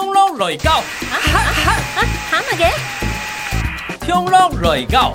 冲浪来到，啊啊啊啊！蛤蟆嘅？冲浪来到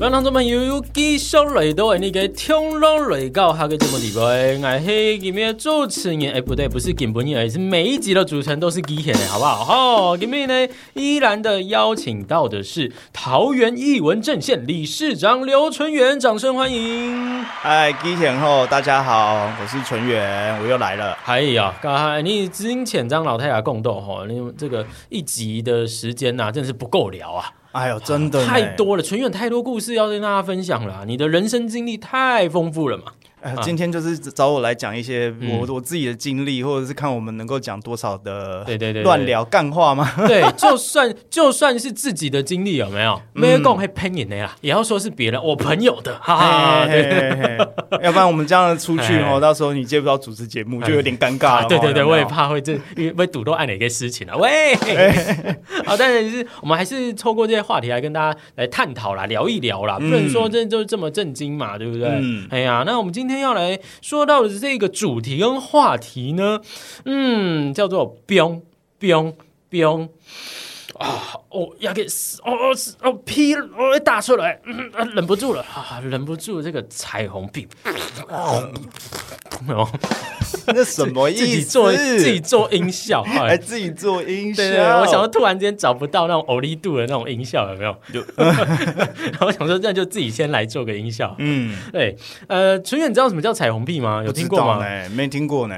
哈！观众朋友有继续来到你个冲浪来到下个节目里边，我是今天的主持人，哎不对，不是金本人，而是每一集的主持人都是机器人，好不好？好，今天呢依然的邀请到的是桃园艺文阵线理事长刘纯元，掌声欢迎！嗨，机器人后大家好，我是纯元，我又来了。哎呀，刚才你金钱张老太太共斗哈，你这个一集的时间呐、真的是不够聊啊。哎呦，真的太。多了，纯远太多故事要跟大家分享了、你的人生经历太丰富了嘛。哎今天就是找我来讲一些嗯我我自己的经历，或者是看我们能够讲多少的对对对对乱聊干话吗？对，就算就算是自己的经历有没有，没有讲会喷你的啦，也要说是别人我朋友的，哈哈。嘿对嘿嘿嘿要不然我们这样出去嘿哦，到时候你接不到主持节目，就有点尴尬了。啊对对对，我也怕会这因为会堵到按哪个事情啊。喂，好，但是是我们还是透过这些话题来跟大家来探讨啦，聊一聊啦，不能说这就这么震惊嘛，对不对？嗯哎呀，那我们今天天要来说到的这个主题跟话题呢，嗯，叫做“彪彪彪”。啊！哦，要给哦哦哦劈哦打出来，嗯啊忍不住了啊，忍不住这个彩虹屁，哦，那什么意思？自己做自己做音效，还 哎，自己做音效。对对对，我想说突然间找不到那种欧力度的那种音效，有没有？就 然后我想说这样就自己先来做个音效。嗯，对，呃，纯远，你知道什么叫彩虹屁吗？有听过吗？没听过呢。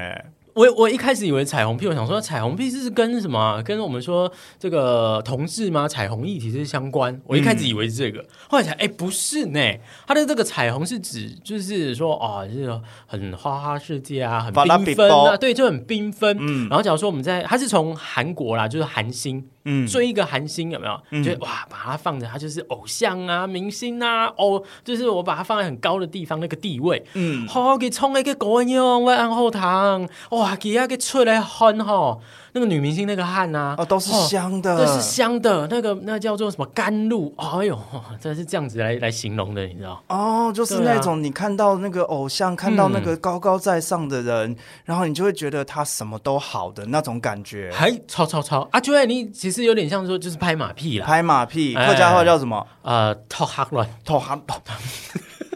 我我一开始以为彩虹屁，我想说彩虹屁是跟什么啊、跟我们说这个同志吗？彩虹议题是相关。我一开始以为是这个，后来想哎不是呢，它的这个彩虹是指就是说啊，就是很花花世界啊，很缤纷啊，对，就很缤纷。嗯然后假如说我们在，它是从韩国啦，就是韩星，嗯，追一个韩星有没有？嗯就哇，把它放着，它就是偶像啊、明星啊，哦，就是我把它放在很高的地方，那个地位。嗯，好，给冲一个高样，我按后堂，哇，给那个出来汗哈，那个女明星那个汗呐、哦，都是香的，这是香的，那个那叫做什么甘露？哎呦，真是这样子来来形容的，你知道？哦，就是那种你看到那个偶像，看到那个高高在上的人，然后你就会觉得他什么都好的那种感觉。还超超超啊！就会你其实有点像说就是拍马屁啦，拍马屁，哎客家话叫什么？呃，套哈乱。头哈头。哎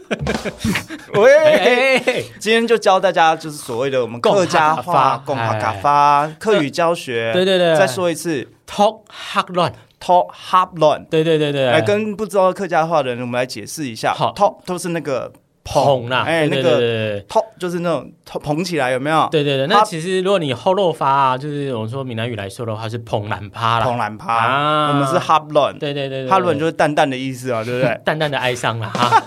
喂，今天就教大家就是所谓的我们客家话、共哈嘎发客语教学。对对对。再说一次。套哈乱，，talk hop 乱。对对对对，来跟不知道客家话的人，我们来解释一下。好，talk 都是那个捧啦，哎，那个 top 就是那种捧起来，有没有？对对对，那其实如果你后落发啊，就是我们说闽南语来说的话是捧兰趴啦，捧兰趴，啊。我们是 hop 乱，对对对对，哈伦就是淡淡的意思啊，对不对？淡淡的哀伤啦哈，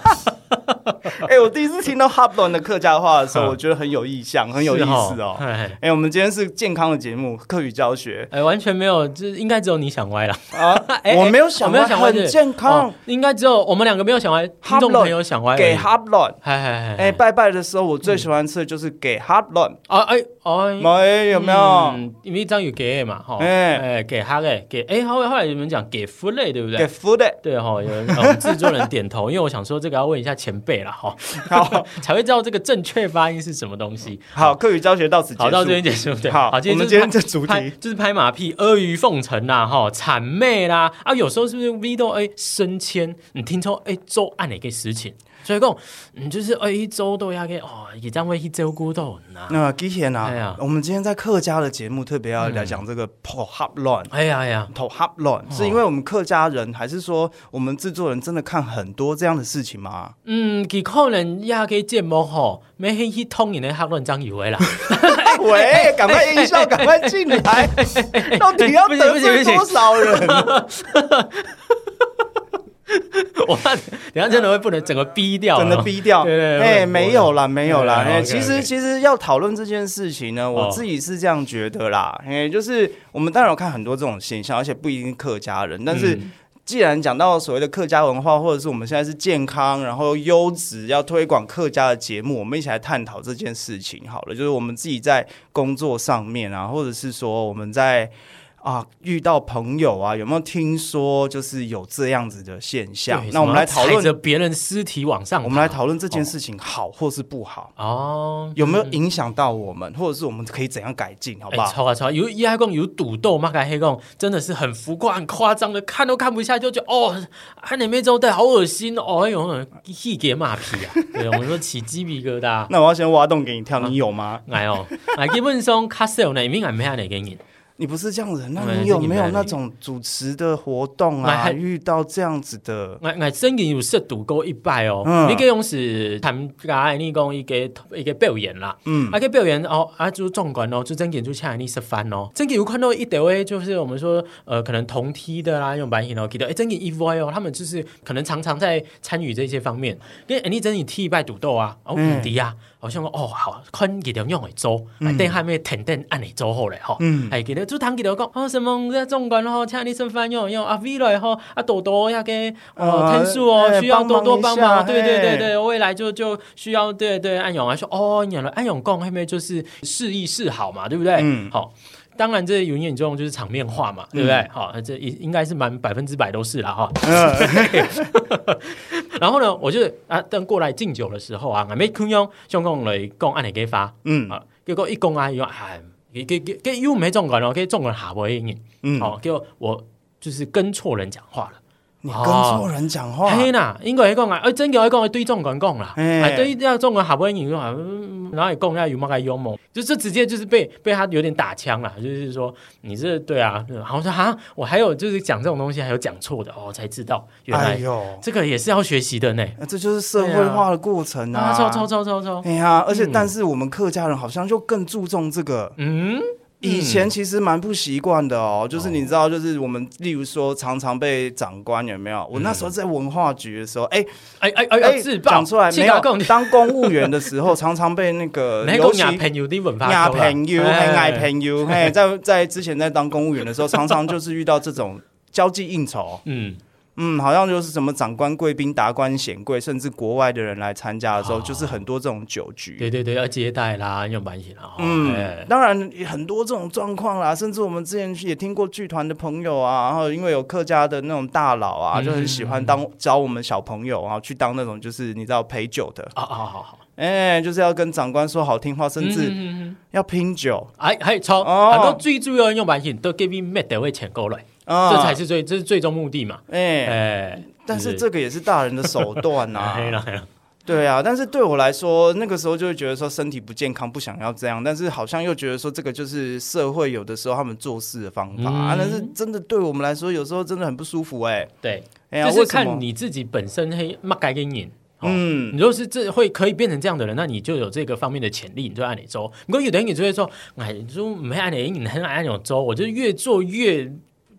哎、我第一次听到乱的客家话的时候，嗯。我觉得很有意象，很有意思哦。哎哎、我们今天是健康的节目，课语教学。哎，完全没有，就是应该只有你想歪了，啊？哎，我没有想歪，我没有想歪很健康。哦。应该只有我们两个没有想歪，听众朋友想歪，给嗨，哎，拜拜的时候，我最喜欢吃的就是给乱，啊哎哎，没有没有？嗯因为一张有给嘛哈，哎哎给哈嘞给，哎后来后来你们讲给 f 类对不对？给对？food 的，对哈，有人制作人点头，因为我想说这个要问一下前辈了哈，好 才会知道这个正确发音是什么东西。好，课余教学到此结束。好，到这边结束。对，好，今天就是我们今天拍这主题，就是拍马屁、阿谀奉承啦，哈，谄媚啦，啊，有时候是不是 V 到哎升迁？你听说哎周按哪个事情？所以讲，嗯，就是哎一周都要给哦，也这样会去照顾到人呐。那基贤哎呀啊，我们今天在客家的节目特别要来讲这个破 hop 乱。哎呀哎呀，头 hop 乱，是因为我们客家人，还是说我们制作人真的看很多这样的事情吗？嗯，佢可能也个节目吼，没去去通人的哈乱章以为啦。喂，赶快音效，赶快进来！到底要得罪多少人？我怕等一下真的会不能整个逼掉了，真的逼掉？对对對哎，我没有啦，没有啦。对哎其实其实要讨论这件事情呢，我哦自己是这样觉得啦。哎，就是我们当然有看很多这种现象，而且不一定是客家人，但是。嗯既然讲到所谓的客家文化，或者是我们现在是健康，然后优质，要推广客家的节目，我们一起来探讨这件事情好了。就是我们自己在工作上面啊，或者是说我们在啊，遇到朋友啊，有没有听说就是有这样子的现象？那我们来讨什么踩着论，别人尸体往上，我们来讨论这件事情好或是不好，哦，有没有影响到我们，或者是我们可以怎样改进，好不哎，好？超啊超啊！有伊还讲有赌斗嘛，该黑讲真的是很浮夸、很夸张的，看都看不下，就觉得哦，安内妹周队好恶心哦，哎呦，气给马屁啊！对，我们说起鸡皮疙瘩。那我要先挖洞给你跳，你有吗？哎哦，哎，基本上卡少呢，明俺没安尼给你。你不是这样子，那对你有这个没有那种主持的活动啊？哎还遇到这样子的，我我真嘅有涉赌过一摆哦，嗯。你个用是参加你讲一个一个表演啦，嗯。啊个表演哦，啊就壮观哦，就真嘅就请你吃饭哦，真嘅有看到一条诶，就是我们说呃可能同梯的啦，用白型哦，记得。诶真嘅意外哦，他们就是可能常常在参与这些方面，跟诶你真你踢一拜赌斗啊，哦嗯。唔敌啊，好像讲哦好，看几条用来做，啊等下面甜甜按嚟做好嘞吼，嗯哎记得就谈记得讲哦什么在壮观吼，请你吃饭用用啊 V 来吼啊多多要给哦啊天数哦哎需要多多帮帮忙对对对对，未来就就需要对对安永啊说哦，演了安永共后面就是示意示好嘛，对不对？嗯好。当然，这有眼中就是场面化嘛，对不对？好、这应应该是满百分之百都是了哈。然后呢，我就啊，等过来敬酒的时候啊，我没空用香港来讲按你给发嗯啊，结果一讲啊，又哎，给给给给又没中管哦，给中管下不会赢，嗯，好、结果我就是跟错人讲话了。你跟错人讲话，嘿啦，应该讲啊，哎，真嘅讲对中国人讲啦，嘿。哎，对要中国人好不容易讲，嗯然后也讲要有冇个幽默，就是直接就是被被他有点打枪了，就是说你这对啊，然后说哈，我还有就是讲这种东西还有讲错的哦，才知道原来哎呦，这个也是要学习的呢，那这就是社会化的过程啊，超超超超超，哎呀，而且嗯。但是我们客家人好像就更注重这个。嗯，以前其实蛮不习惯的哦，就是你知道，就是我们例如说常常被长官有没有？我那时候在文化局的时候，哎哎哎哎，哎要自爆讲出来没有讲？当公务员的时候，常常被那个那尤其朋友的文化朋友、哎很爱朋友，嘿，在在之前在当公务员的时候，常常就是遇到这种交际应酬。嗯，嗯，好像就是什么长官、贵宾、达官显贵，甚至国外的人来参加的时候，哦就是很多这种酒局。对对对，要接待啦，用关系啦，哦嗯哎，当然很多这种状况啦，甚至我们之前也听过剧团的朋友啊，然后因为有客家的那种大佬啊，嗯就很喜欢当找我们小朋友啊去当那种就是你知道陪酒的，啊啊好好好，哎、就是要跟长官说好听话，甚至要拼酒。哎，还超哦。很多最主要的用版型都给你 made 会钱过来，啊，这才是最这是最终目的嘛。哎、哎，但是这个也是大人的手段 呐、对啊，但是对我来说，那个时候就会觉得说身体不健康，不想要这样，但是好像又觉得说这个就是社会有的时候他们做事的方法、但是真的对我们来说，有时候真的很不舒服哎、对，哎呀，就是看你自己本身黑嘛该给你。嗯。你若是这会可以变成这样的人，那你就有这个方面的潜力，你就按你周。如果有的人你就会说，哎，你说没按你，你很按那种周，我就越做越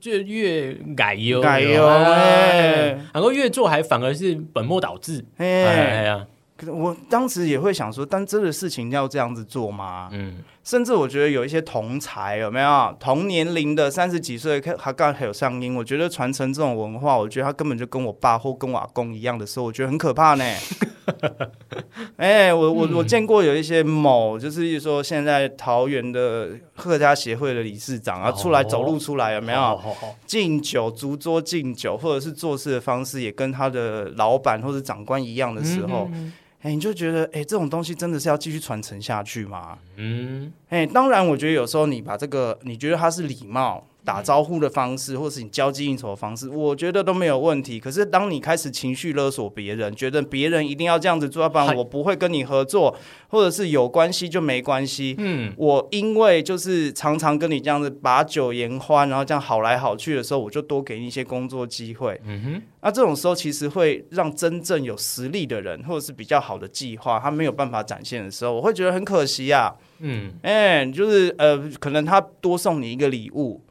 就越改优改优哎然后越做还反而是本末倒置。哎哎，呀，可是我当时也会想说，但这个事情要这样子做吗？嗯，甚至我觉得有一些同才有没有？同年龄的三十几岁，他刚还有上音，我觉得传承这种文化，我觉得他根本就跟我爸或跟我阿公一样的时候，我觉得很可怕呢。哎、我我我见过有一些某，就是说现在桃园的客家协会的理事长啊，哦出来走路出来有没有？敬酒、逐桌敬酒，或者是做事的方式也跟他的老板或者长官一样的时候，嗯哎、你就觉得，哎、这种东西真的是要继续传承下去吗？嗯，哎、当然，我觉得有时候你把这个，你觉得它是礼貌、打招呼的方式，或是你交际应酬的方式，我觉得都没有问题。可是，当你开始情绪勒索别人，觉得别人一定要这样子做，要不然我不会跟你合作，或者是有关系就没关系。嗯，我因为就是常常跟你这样子把酒言欢，然后这样好来好去的时候，我就多给你一些工作机会。嗯哼，那这种时候其实会让真正有实力的人，或者是比较好的计划，他没有办法展现的时候，我会觉得很可惜啊。嗯，哎、就是呃，可能他多送你一个礼物，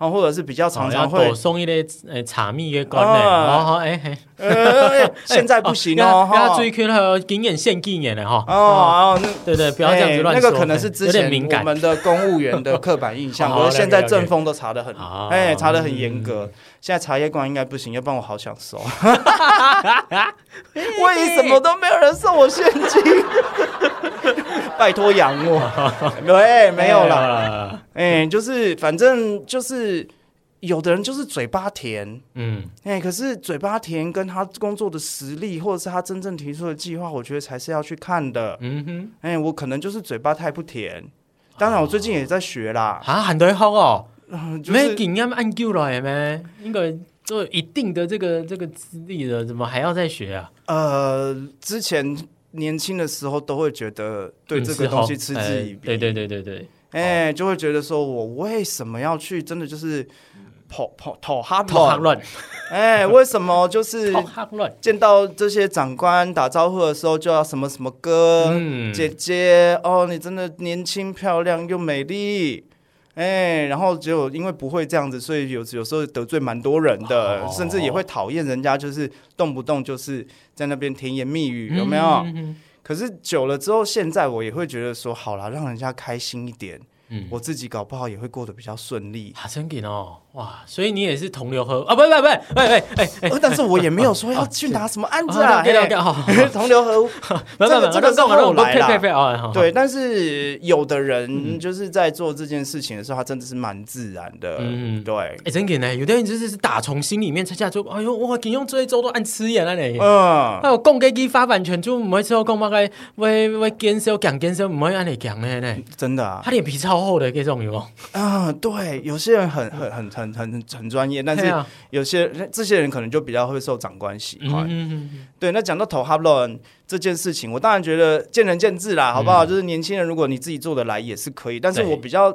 啊，或者是比较常常会多，送一类呃茶蜜的干的，啊哦好哎哎现在不行哦，给 他哈。追 Q 还有经验献纪念的哈，哦，哦，那对对，不要这样子乱说，哎那个可能是之前敏感，我们的公务员的刻板印象，好可是现在了解了解政风都查的很哦，哎，查的很严格。现在茶叶馆应该不行，要不然我好想收。为什么都没有人送我现金？拜托养我。对，没有啦。啦。哎、就是反正就是有的人就是嘴巴甜，嗯，哎、可是嘴巴甜跟他工作的实力，或者是他真正提出的计划，我觉得才是要去看的。嗯哼，哎、我可能就是嘴巴太不甜。当然，我最近也在学啦，啊，很多好哦，没是经验按究来咩？应该都有一定的这个这个资历了，怎么还要再学啊？呃，之前年轻的时候都会觉得对嗯这个东西嗤之以鼻，对对对对对，哎、就会觉得说我为什么要去，真的就是跑跑讨哈乱，头哈乱，哎，为什么就是头哈乱，见到这些长官打招呼的时候就要什么什么哥、嗯。姐姐哦，你真的年轻漂亮又美丽。哎，然后结果因为不会这样子，所以有有时候得罪蛮多人的，哦甚至也会讨厌人家，就是动不动就是在那边甜言蜜语，有没有？嗯嗯可是久了之后，现在我也会觉得说，好啦，让人家开心一点，嗯我自己搞不好也会过得比较顺利。好，真给哦，哇！所以你也是同流合啊？不不不，不，不哎哎，呃但是我也没有说要去拿什么案子啊，同流合污。不不不，这个是后来啦呸呸呸啊！对，但是有的嗯人就是在做这件事情的时候，他真的是蛮自然的。嗯对，哎，真给呢，有的人就是是打从心里面才下就，哎呦，哇，你用这一周都按吃眼了呢。嗯，还有供给给发版权，就每次都讲乜嘅，喂喂减少讲减少，唔可以按你讲的呢。真的啊他脸皮超厚的，这种有。啊，对，有些人很很很很很很专业，但是有些人这些人可能就比较会受长官喜欢。对，那讲到投哈伦这件事情，我当然觉得见仁见智啦，好不好？就是年轻人，如果你自己做得来也是可以，但是我比较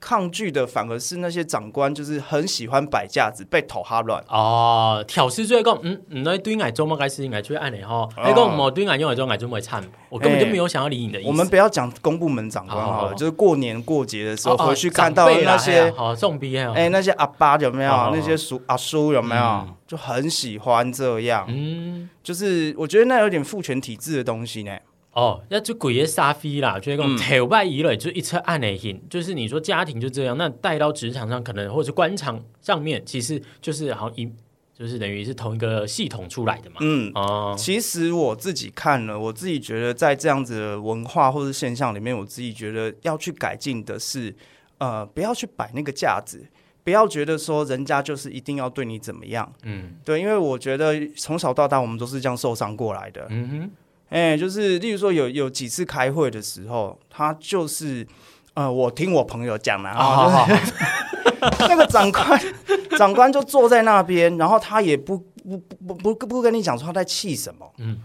抗拒的反而是那些长官，就是很喜欢摆架子，被头哈乱。哦，挑事最讲，嗯，唔那对爱做乜该事情，爱去按你吼。哦你讲冇对爱用来做爱做会惨，我根本就没有想要理你的意思。我们不要讲公部门长官好了，哦就是过年过节的时候回去看到那些好送逼哎，哎、那些阿爸有没有？哦那些叔阿叔有没有？嗯就很喜欢这样，嗯，就是我觉得那有点父权体制的东西呢。哦，那就鬼爷沙飞啦，就是嗯讲头拜以来就一车按内 hin，就是你说家庭就这样，那带到职场上可能或者是官场上面，其实就是好像一就是等于是同一个系统出来的嘛。嗯，哦，其实我自己看了，我自己觉得在这样子的文化或者现象里面，我自己觉得要去改进的是，呃，不要去摆那个架子。不要觉得说人家就是一定要对你怎么样，嗯对，因为我觉得从小到大我们都是这样受伤过来的。嗯哼，哎、就是例如说有有几次开会的时候，他就是呃，我听我朋友讲的啊，那个长官长官就坐在那边，然后他也不不不不不不跟你讲说他在气什么，嗯。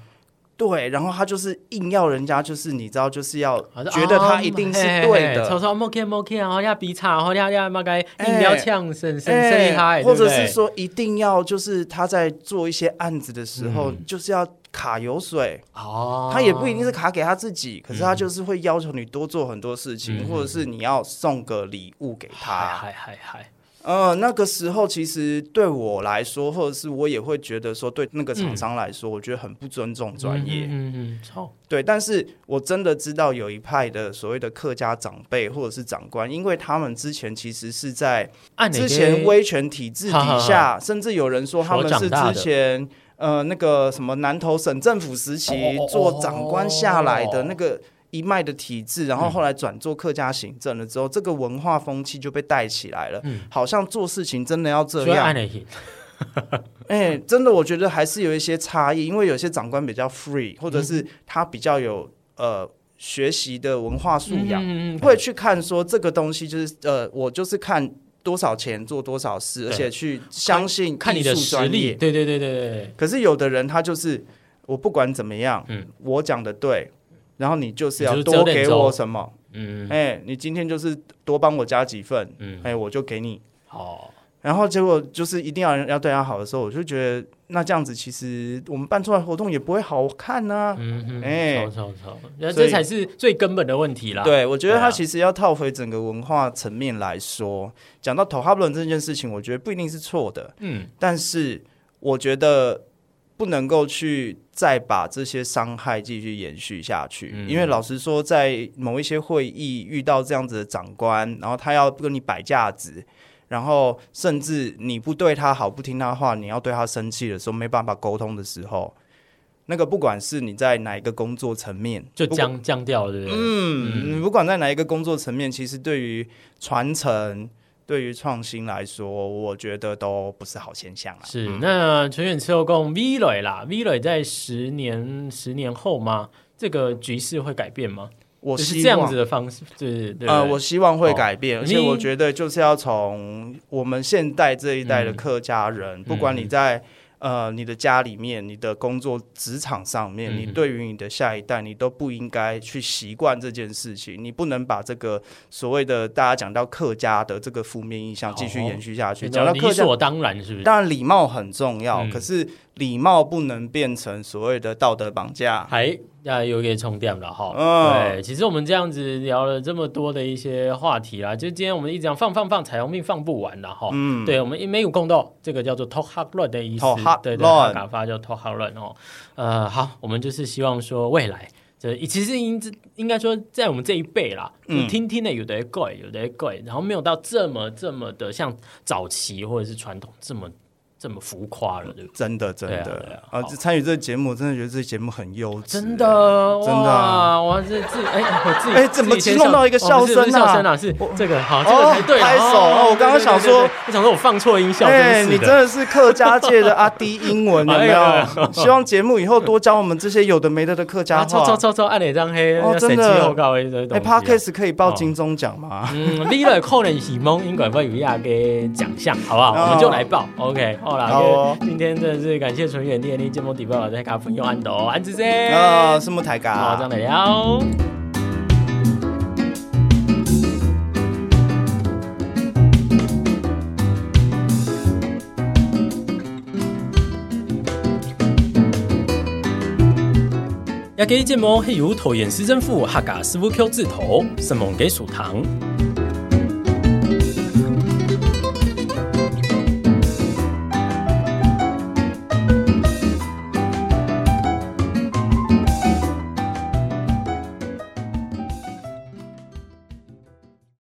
对，然后他就是硬要人家就是你知道就是要觉得他一定是对的，抽抽摸 K 摸 K，然后要比叉，然后要要那个硬要呛声声声厉害，或者是说一定要就是他在做一些案子的时候，嗯。就是要卡油水，哦，他也不一定是卡给他自己，可是他就是会要求你多做很多事情，嗯。或者是你要送个礼物给他。嗨嗨嗨，呃，那个时候其实对我来说，或者是我也会觉得说，对那个厂商来说，我觉得很不尊重专业。嗯嗯对，但是我真的知道有一派的所谓的客家长辈或者是长官，因为他们之前其实是在按之前威权体制底下，甚至有人说他们是之前呃那个什么南投省政府时期做长官下来的哦那个一脉的体制，然后后来转做客家行政了之后，这个文化风气就被带起来了，嗯。好像做事情真的要这样。哎、真的，我觉得还是有一些差异，因为有些长官比较 free，或者嗯是他比较有呃学习的文化素养。嗯嗯。会去看说这个东西就是呃，我就是看多少钱做多少事，而且去相信看你的实力，对对对对对，可是有的人他就是我不管怎么样，嗯。我讲的对，然后你就是要多给我什么，嗯。哎、你今天就是多帮我加几份，嗯，哎、我就给你。好，然后结果就是一定要要对他好的时候，我就觉得那这样子其实我们办出来活动也不会好看呢、哎。超超超，那这才是最根本的问题啦。，对，我觉得对啊。它其实要套回整个文化层面来说，讲到投哈布伦这件事情，我觉得不一定是错的，嗯。但是我觉得不能够去再把这些伤害继续延续下去，嗯。因为老实说，在某一些会议遇到这样子的长官，然后他要跟你摆架子。然后甚至你不对他好，不听他话，你要对他生气的时候，没办法沟通的时候，那个不管是你在哪一个工作层面，就降降掉了，对不对？嗯，你不管在哪一个工作层面，其实对于传承、对于创新来说，我觉得都不是好现象啊。是，那全远持有共 V 磊啦，V 磊在十年十年后吗？这个局势会改变吗？我希就是这样望子的方式，对对呃，我希望会改变，哦而且我你觉得就是要从我们现代这一代的嗯。客家人，不管你在呃你的家里面、你的工作职场上面，嗯。你对于你的下一代，你都不应该去习惯这件事情，你不能把这个所谓的大家讲到客家的这个负面印象继续延续下去。讲到客家，所当然，是不是？当然礼貌很重要，嗯。可是礼貌不能变成所谓的道德绑架。还要有给充电了哈。嗯对，其实我们这样子聊了这么多的一些话题啦，就今天我们一直讲放放放彩虹病放不完了哈。嗯，对，我们没有共斗，这个叫做 talk hard 论的意思 hard，对对，打发叫 talk hard 论哦。呃，好，我们就是希望说未来。这其实应应该说，在我们这一辈啦，嗯就听听的有的贵，有的贵，然后没有到这么这么的像早期或者是传统这么这么浮夸了，对不对？真的真的对啊参与这个节目，真的觉得这个节目很优质，真的，真的啊哇！我这自己哎，我自己哎怎么弄到一个笑声啊不是笑声啊，是这个好，这个才对啊。拍手哦我刚刚想说我想说我放错音效，哎，真是。你真的是客家界的阿迪英文，有没有？希望节目以后多教我们这些有的没的的客家啊，抽抽话。抽抽，按哪张黑？哦真的哎东西啊。，Podcast 可以报金钟奖吗？嗯，你了可能喜蒙英管会有亚个奖项，好不好？哦我们就来报，OK，好啦。好哦今天真的是感谢纯远电力节目底报在咖啡用安斗安子森，啊，什么台好，这样嘎？来聊。亚给节目係由桃园市政府客家事務局指頭，新聞給屬堂。